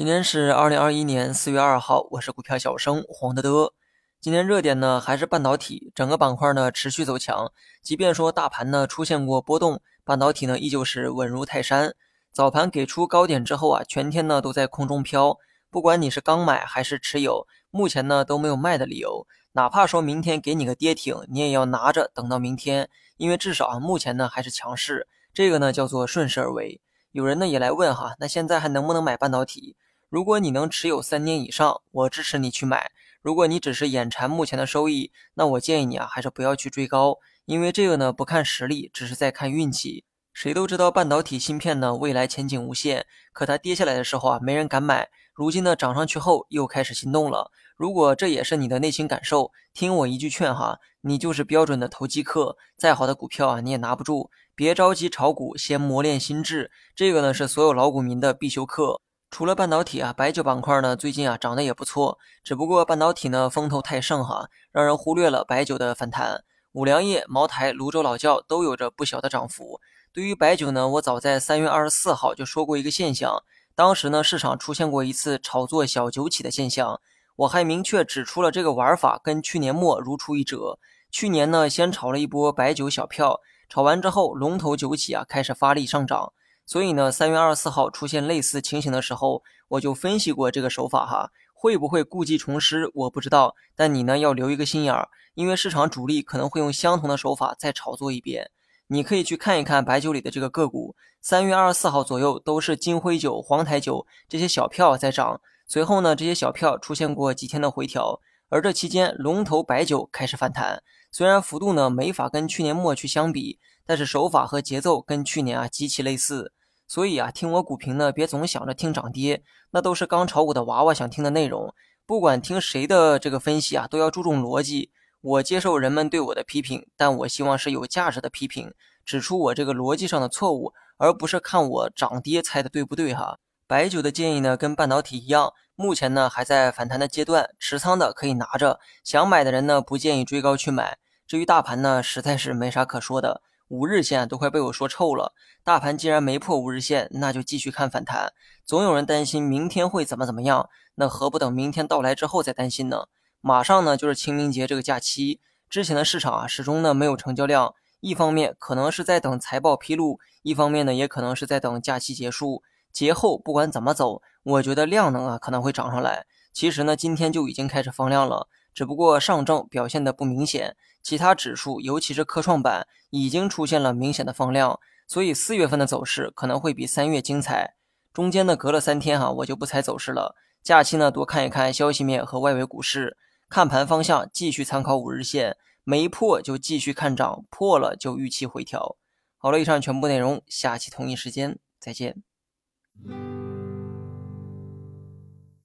今天是二零二一年四月二号，我是股票小生黄德德。今天热点呢还是半导体，整个板块呢持续走强。即便说大盘呢出现过波动，半导体呢依旧是稳如泰山。早盘给出高点之后啊，全天呢都在空中飘。不管你是刚买还是持有，目前呢都没有卖的理由。哪怕说明天给你个跌停，你也要拿着等到明天，因为至少啊目前呢还是强势。这个呢叫做顺势而为。有人呢也来问哈，那现在还能不能买半导体？如果你能持有三年以上，我支持你去买。如果你只是眼馋目前的收益，那我建议你啊，还是不要去追高，因为这个呢不看实力，只是在看运气。谁都知道半导体芯片呢未来前景无限，可它跌下来的时候啊，没人敢买。如今呢涨上去后，又开始心动了。如果这也是你的内心感受，听我一句劝哈，你就是标准的投机客。再好的股票啊，你也拿不住。别着急炒股，先磨练心智。这个呢是所有老股民的必修课。除了半导体啊，白酒板块呢最近啊涨得也不错，只不过半导体呢风头太盛哈，让人忽略了白酒的反弹。五粮液、茅台、泸州老窖都有着不小的涨幅。对于白酒呢，我早在三月二十四号就说过一个现象，当时呢市场出现过一次炒作小酒企的现象，我还明确指出了这个玩法跟去年末如出一辙。去年呢先炒了一波白酒小票，炒完之后龙头酒企啊开始发力上涨。所以呢，三月二十四号出现类似情形的时候，我就分析过这个手法哈，会不会故技重施，我不知道。但你呢要留一个心眼儿，因为市场主力可能会用相同的手法再炒作一遍。你可以去看一看白酒里的这个个股，三月二十四号左右都是金辉酒、黄台酒这些小票在涨，随后呢这些小票出现过几天的回调，而这期间龙头白酒开始反弹，虽然幅度呢没法跟去年末去相比，但是手法和节奏跟去年啊极其类似。所以啊，听我股评呢，别总想着听涨跌，那都是刚炒股的娃娃想听的内容。不管听谁的这个分析啊，都要注重逻辑。我接受人们对我的批评，但我希望是有价值的批评，指出我这个逻辑上的错误，而不是看我涨跌猜的对不对哈。白酒的建议呢，跟半导体一样，目前呢还在反弹的阶段，持仓的可以拿着，想买的人呢不建议追高去买。至于大盘呢，实在是没啥可说的。五日线都快被我说臭了，大盘既然没破五日线，那就继续看反弹。总有人担心明天会怎么怎么样，那何不等明天到来之后再担心呢？马上呢就是清明节这个假期，之前的市场啊始终呢没有成交量，一方面可能是在等财报披露，一方面呢也可能是在等假期结束。节后不管怎么走，我觉得量能啊可能会涨上来。其实呢今天就已经开始放量了。只不过上证表现的不明显，其他指数，尤其是科创板，已经出现了明显的放量，所以四月份的走势可能会比三月精彩。中间呢隔了三天哈，我就不猜走势了。假期呢多看一看消息面和外围股市，看盘方向继续参考五日线，没破就继续看涨，破了就预期回调。好了，以上全部内容，下期同一时间再见。